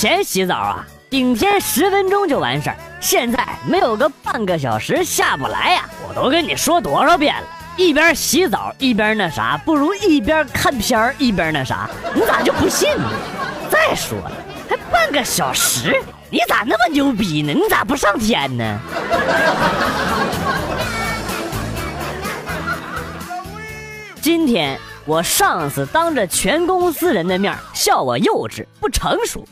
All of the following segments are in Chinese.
以前洗澡啊，顶天十分钟就完事儿，现在没有个半个小时下不来呀！我都跟你说多少遍了，一边洗澡一边那啥，不如一边看片儿一边那啥，你咋就不信呢？再说了，还半个小时，你咋那么牛逼呢？你咋不上天呢？今天我上司当着全公司人的面笑我幼稚不成熟，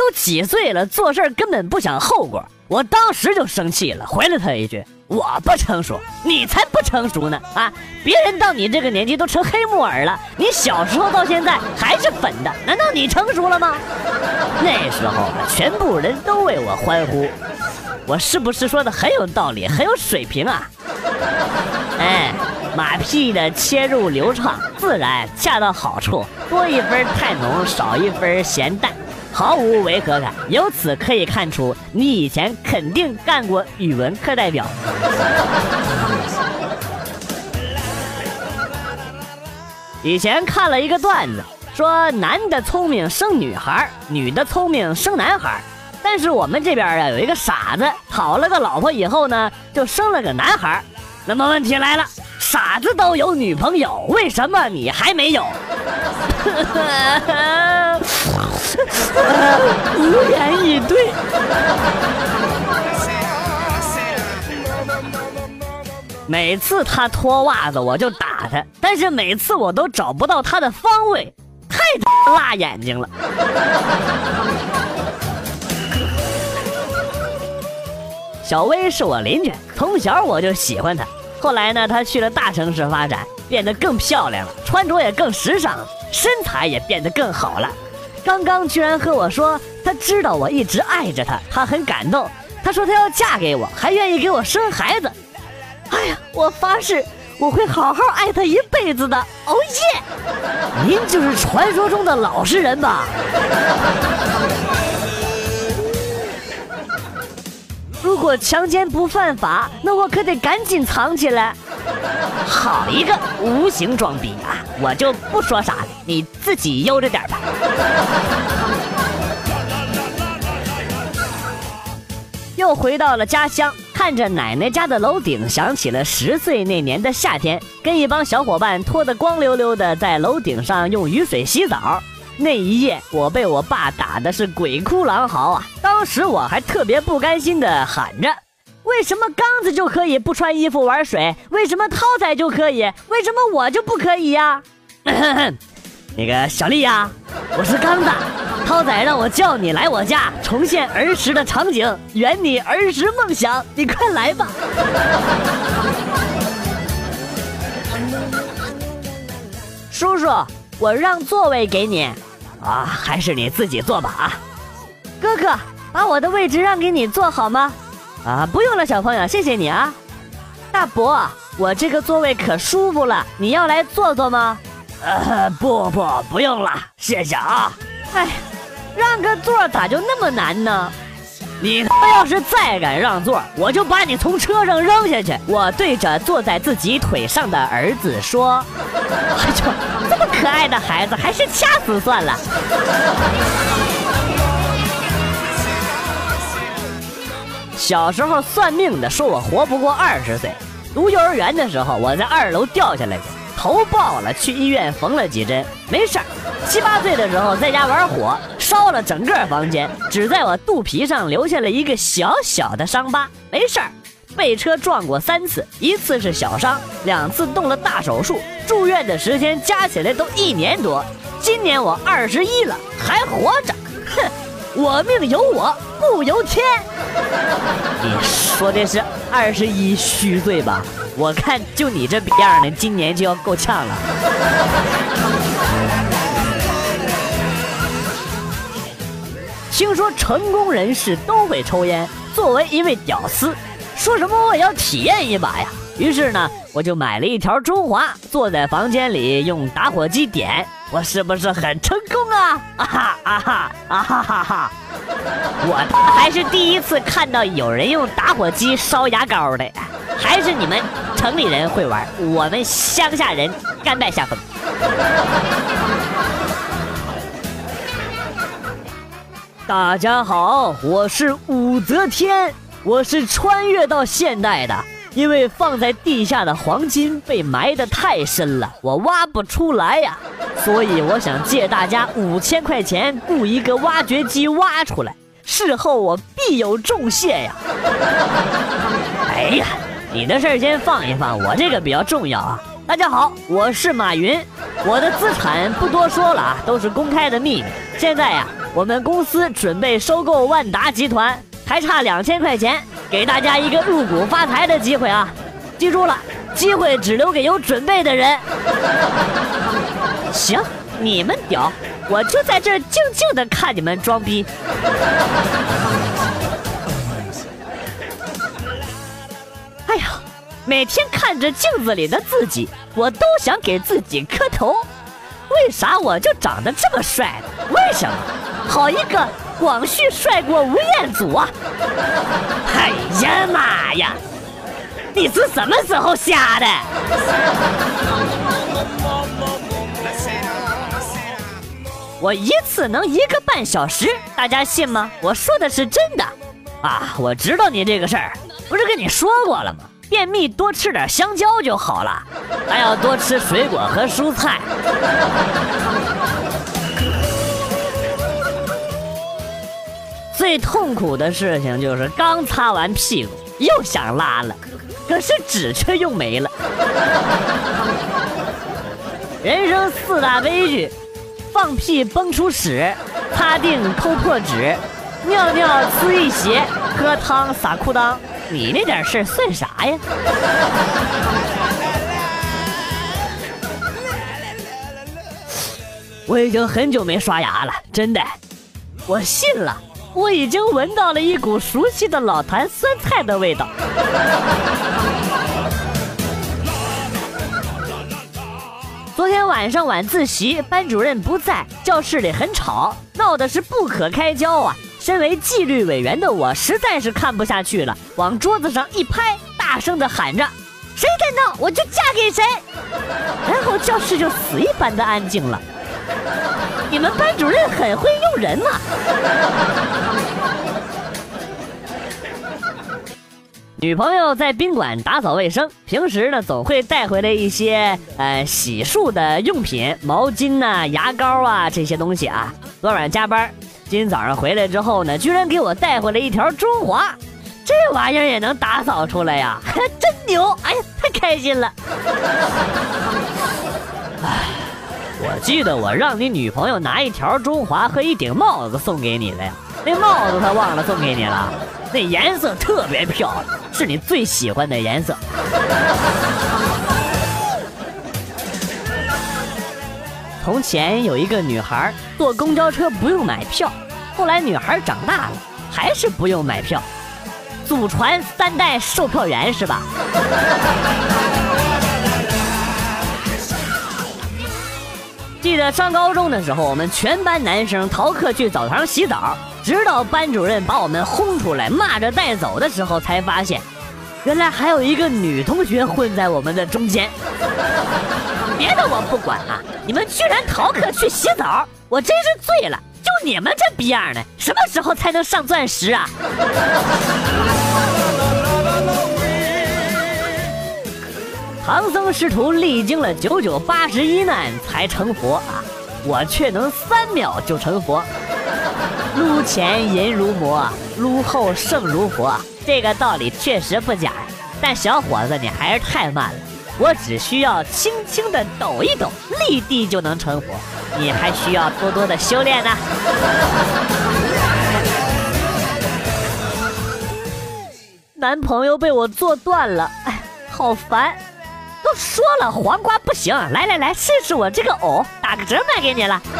都几岁了，做事根本不想后果。我当时就生气了，回了他一句：“我不成熟，你才不成熟呢！啊，别人到你这个年纪都成黑木耳了，你小时候到现在还是粉的，难道你成熟了吗？”那时候全部人都为我欢呼，我是不是说的很有道理，很有水平啊？哎。马屁的切入流畅自然，恰到好处，多一分太浓，少一分咸淡，毫无违和感。由此可以看出，你以前肯定干过语文课代表。以前看了一个段子，说男的聪明生女孩，女的聪明生男孩。但是我们这边啊有一个傻子，讨了个老婆以后呢，就生了个男孩。那么问题来了。傻子都有女朋友，为什么你还没有？无言以对。每次他脱袜子，我就打他，但是每次我都找不到他的方位，太辣眼睛了。小薇是我邻居，从小我就喜欢她。后来呢，她去了大城市发展，变得更漂亮了，穿着也更时尚，身材也变得更好了。刚刚居然和我说，他知道我一直爱着他，他很感动。他说他要嫁给我，还愿意给我生孩子。哎呀，我发誓我会好好爱他一辈子的。哦耶！您就是传说中的老实人吧？如果强奸不犯法，那我可得赶紧藏起来。好一个无形装逼啊！我就不说啥了，你自己悠着点吧。又回到了家乡，看着奶奶家的楼顶，想起了十岁那年的夏天，跟一帮小伙伴脱得光溜溜的，在楼顶上用雨水洗澡。那一夜，我被我爸打的是鬼哭狼嚎啊！当时我还特别不甘心的喊着：“为什么刚子就可以不穿衣服玩水？为什么涛仔就可以？为什么我就不可以呀？”那个小丽呀，我是刚子，涛仔让我叫你来我家重现儿时的场景，圆你儿时梦想，你快来吧！叔叔，我让座位给你。啊，还是你自己坐吧啊！哥哥，把我的位置让给你坐好吗？啊，不用了，小朋友，谢谢你啊！大伯，我这个座位可舒服了，你要来坐坐吗？呃，不不，不用了，谢谢啊！哎，让个座咋就那么难呢？你他妈要是再敢让座，我就把你从车上扔下去！我对着坐在自己腿上的儿子说：“哎呦，这么可爱的孩子，还是掐死算了。”小时候算命的说我活不过二十岁，读幼儿园的时候我在二楼掉下来过。头爆了，去医院缝了几针，没事儿。七八岁的时候在家玩火，烧了整个房间，只在我肚皮上留下了一个小小的伤疤，没事儿。被车撞过三次，一次是小伤，两次动了大手术，住院的时间加起来都一年多。今年我二十一了，还活着，哼，我命由我不由天。你说的是二十一虚岁吧？我看就你这逼样的，今年就要够呛了。听说成功人士都会抽烟，作为一位屌丝，说什么我也要体验一把呀。于是呢，我就买了一条中华，坐在房间里用打火机点，我是不是很成功啊？啊哈啊哈啊哈哈哈！我还是第一次看到有人用打火机烧牙膏的。还是你们城里人会玩，我们乡下人甘拜下风。大家好，我是武则天，我是穿越到现代的。因为放在地下的黄金被埋得太深了，我挖不出来呀，所以我想借大家五千块钱雇一个挖掘机挖出来，事后我必有重谢呀。哎呀，你的事儿先放一放，我这个比较重要啊。大家好，我是马云，我的资产不多说了啊，都是公开的秘密。现在呀，我们公司准备收购万达集团，还差两千块钱。给大家一个入股发财的机会啊！记住了，机会只留给有准备的人。行，你们屌，我就在这静静的看你们装逼。哎呀，每天看着镜子里的自己，我都想给自己磕头。为啥我就长得这么帅？为什么？好一个！广旭帅过吴彦祖啊！哎呀妈呀！你是什么时候瞎的？我一次能一个半小时，大家信吗？我说的是真的啊！我知道你这个事儿，不是跟你说过了吗？便秘多吃点香蕉就好了，还要多吃水果和蔬菜。最痛苦的事情就是刚擦完屁股又想拉了，可是纸却用没了。人生四大悲剧：放屁崩出屎，擦腚抠破纸，尿尿呲一鞋，喝汤撒裤裆。你那点事算啥呀？我已经很久没刷牙了，真的，我信了。我已经闻到了一股熟悉的老坛酸菜的味道。昨天晚上晚自习，班主任不在，教室里很吵，闹的是不可开交啊！身为纪律委员的我，实在是看不下去了，往桌子上一拍，大声的喊着：“谁敢闹，我就嫁给谁！”然后教室就死一般的安静了。你们班主任很会用人嘛！女朋友在宾馆打扫卫生，平时呢总会带回来一些呃洗漱的用品，毛巾呐、牙膏啊这些东西啊。昨晚加班，今早上回来之后呢，居然给我带回来一条中华，这玩意儿也能打扫出来呀，真牛！哎呀，太开心了！记得我让你女朋友拿一条中华和一顶帽子送给你的呀，那帽子她忘了送给你了，那颜色特别漂亮，是你最喜欢的颜色。从前有一个女孩坐公交车不用买票，后来女孩长大了还是不用买票，祖传三代售票员是吧？记得上高中的时候，我们全班男生逃课去澡堂洗澡，直到班主任把我们轰出来，骂着带走的时候，才发现，原来还有一个女同学混在我们的中间。别的我不管啊，你们居然逃课去洗澡，我真是醉了！就你们这逼样的，什么时候才能上钻石啊？唐僧师徒历经了九九八十一难才成佛啊，我却能三秒就成佛。撸前淫如魔，撸后圣如佛，这个道理确实不假。但小伙子，你还是太慢了，我只需要轻轻的抖一抖，立地就能成佛。你还需要多多的修炼呢。男朋友被我做断了，哎，好烦。都说了黄瓜不行，来来来，试试我这个藕，打个折卖给你了。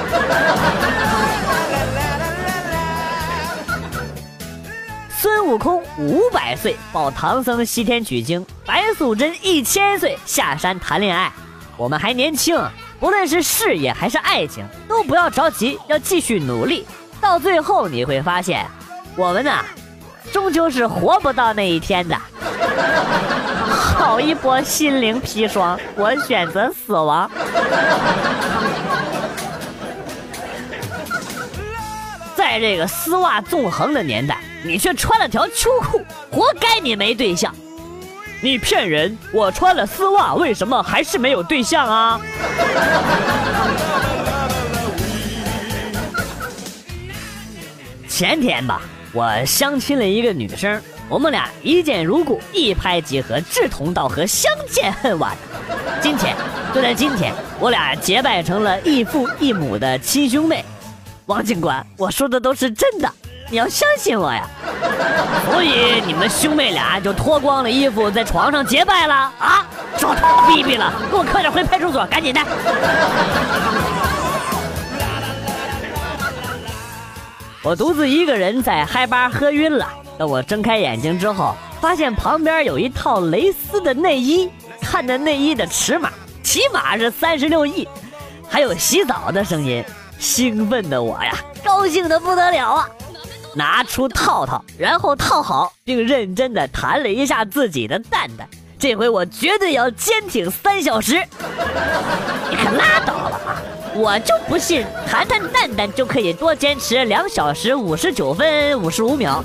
孙悟空五百岁保唐僧西天取经，白素贞一千岁下山谈恋爱。我们还年轻，不论是事业还是爱情，都不要着急，要继续努力。到最后你会发现，我们呐，终究是活不到那一天的。好一波心灵砒霜，我选择死亡。在这个丝袜纵横的年代，你却穿了条秋裤，活该你没对象。你骗人！我穿了丝袜，为什么还是没有对象啊？前天吧，我相亲了一个女生，我们俩一见如故，一拍即合，志同道合，相见恨晚。今天就在今天，我俩结拜成了异父异母的亲兄妹。王警官，我说的都是真的。你要相信我呀，所以你们兄妹俩就脱光了衣服在床上结拜了啊！少他妈逼逼了，给我快点回派出所，赶紧的！我独自一个人在嗨吧喝晕了，等我睁开眼睛之后，发现旁边有一套蕾丝的内衣，看着内衣的尺码，起码是三十六亿，还有洗澡的声音，兴奋的我呀，高兴的不得了啊！拿出套套，然后套好，并认真的弹了一下自己的蛋蛋。这回我绝对要坚挺三小时。你可拉倒吧！我就不信弹弹蛋蛋就可以多坚持两小时五十九分五十五秒。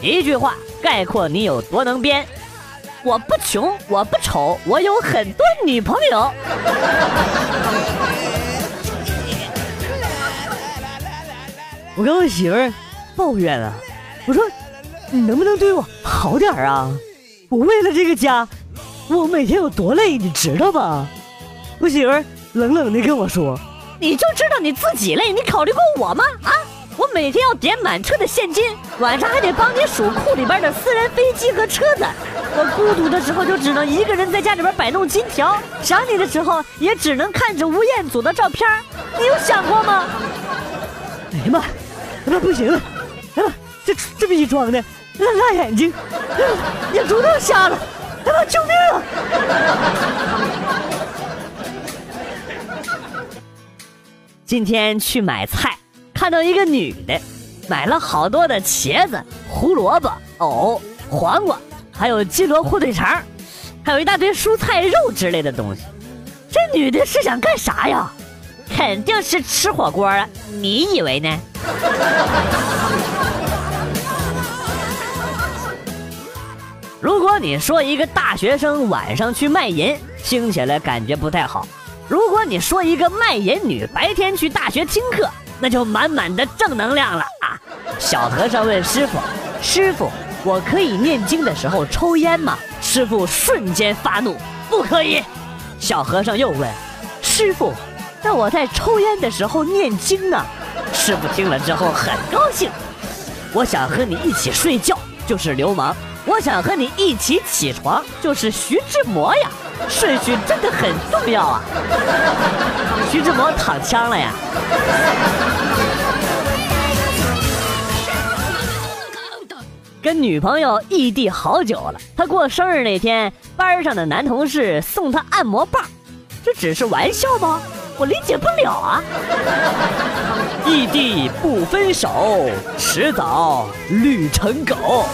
一句话概括你有多能编：我不穷，我不丑，我有很多女朋友。我跟我媳妇儿抱怨了，我说：“你能不能对我好点啊？我为了这个家，我每天有多累，你知道吧？”我媳妇儿冷冷的跟我说：“你就知道你自己累，你考虑过我吗？啊，我每天要点满车的现金，晚上还得帮你数库里边的私人飞机和车子。我孤独的时候就只能一个人在家里边摆弄金条，想你的时候也只能看着吴彦祖的照片。你有想过吗？”哎呀妈！那不行了，哎妈，这这逼装的，辣辣眼睛，眼珠都瞎了，哎妈，救命！今天去买菜，看到一个女的，买了好多的茄子、胡萝卜、藕、黄瓜，还有鸡萝火腿肠，还有一大堆蔬菜肉之类的东西。这女的是想干啥呀？肯定是吃火锅啊！你以为呢？如果你说一个大学生晚上去卖淫，听起来感觉不太好；如果你说一个卖淫女白天去大学听课，那就满满的正能量了啊！小和尚问师傅：“师傅，我可以念经的时候抽烟吗？”师傅瞬间发怒：“不可以！”小和尚又问：“师傅。”那我在抽烟的时候念经呢，师傅听了之后很高兴。我想和你一起睡觉就是流氓，我想和你一起起床就是徐志摩呀，顺序真的很重要啊。徐志摩躺枪了呀。跟女朋友异地好久了，他过生日那天，班上的男同事送他按摩棒，这只是玩笑吗？我理解不了啊！异地不分手，迟早绿成狗。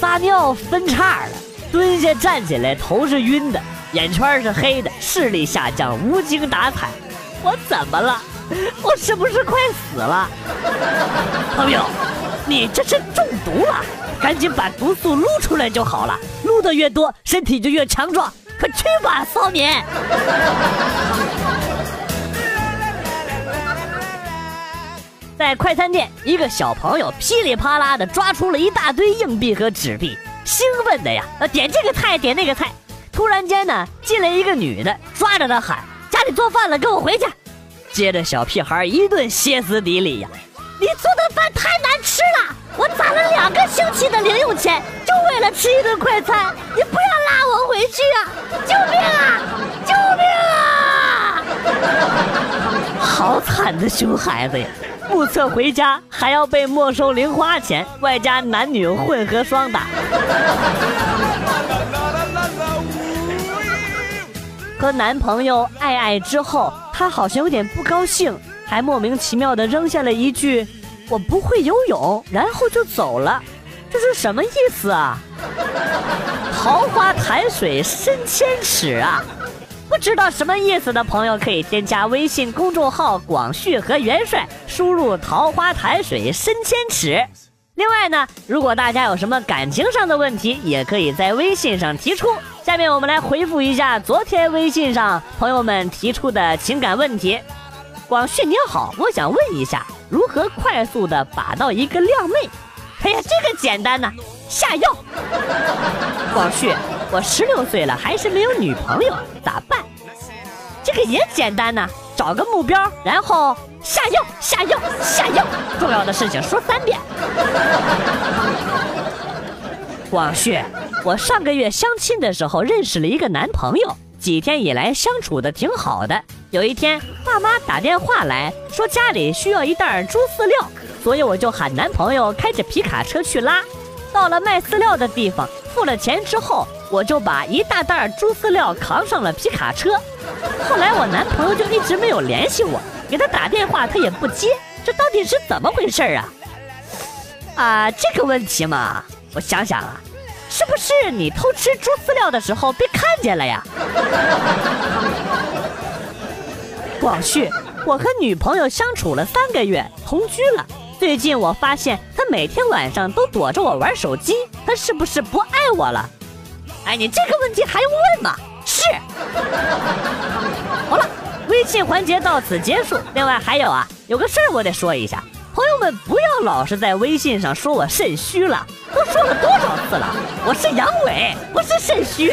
撒尿分叉了，蹲下站起来，头是晕的，眼圈是黑的，视力下降，无精打采。我怎么了？我是不是快死了？朋友，你这是中毒了。赶紧把毒素撸出来就好了，撸的越多，身体就越强壮。快去吧，骚年！在快餐店，一个小朋友噼里啪啦的抓出了一大堆硬币和纸币，兴奋的呀，点这个菜，点那个菜。突然间呢，进来一个女的，抓着他喊：“家里做饭了，跟我回去。”接着小屁孩一顿歇斯底里呀。你做的饭太难吃了，我攒了两个星期的零用钱，就为了吃一顿快餐。你不要拉我回去啊！救命啊！救命啊！好惨的熊孩子呀！目测回家还要被没收零花钱，外加男女混合双打。和男朋友爱爱之后，她好像有点不高兴。还莫名其妙的扔下了一句“我不会游泳”，然后就走了，这是什么意思啊？桃花潭水深千尺啊！不知道什么意思的朋友可以添加微信公众号“广旭和元帅”，输入“桃花潭水深千尺”。另外呢，如果大家有什么感情上的问题，也可以在微信上提出。下面我们来回复一下昨天微信上朋友们提出的情感问题。广旭你好，我想问一下，如何快速的把到一个靓妹？哎呀，这个简单呐，下药。广旭，我十六岁了，还是没有女朋友，咋办？这个也简单呐，找个目标，然后下药，下药，下药。重要的事情说三遍。广旭，我上个月相亲的时候认识了一个男朋友，几天以来相处的挺好的。有一天，爸妈打电话来说家里需要一袋猪饲料，所以我就喊男朋友开着皮卡车去拉。到了卖饲料的地方，付了钱之后，我就把一大袋猪饲料扛上了皮卡车。后来我男朋友就一直没有联系我，给他打电话他也不接，这到底是怎么回事啊？啊，这个问题嘛。我想想啊，是不是你偷吃猪饲料的时候被看见了呀？广旭，我和女朋友相处了三个月，同居了。最近我发现她每天晚上都躲着我玩手机，她是不是不爱我了？哎，你这个问题还用问吗？是。好了，微信环节到此结束。另外还有啊，有个事儿我得说一下，朋友们不要老是在微信上说我肾虚了。都说了多少次了？我是阳痿，不是肾虚。